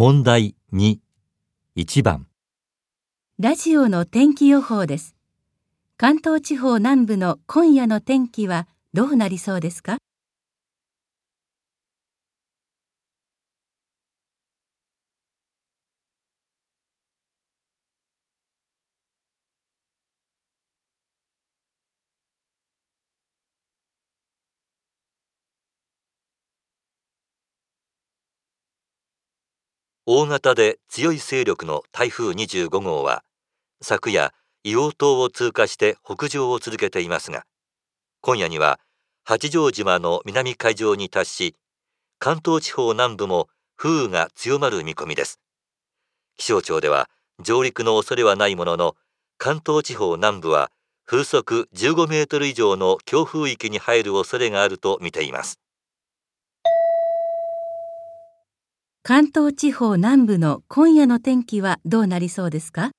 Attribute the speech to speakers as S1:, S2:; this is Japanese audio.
S1: 問題2、1番。
S2: ラジオの天気予報です。関東地方南部の今夜の天気はどうなりそうですか？
S1: 大型で強い勢力の台風25号は、昨夜、硫黄島を通過して北上を続けていますが、今夜には八丈島の南海上に達し、関東地方南部も風雨が強まる見込みです。気象庁では上陸の恐れはないものの、関東地方南部は風速15メートル以上の強風域に入る恐れがあると見ています。
S2: 関東地方南部の今夜の天気はどうなりそうですか？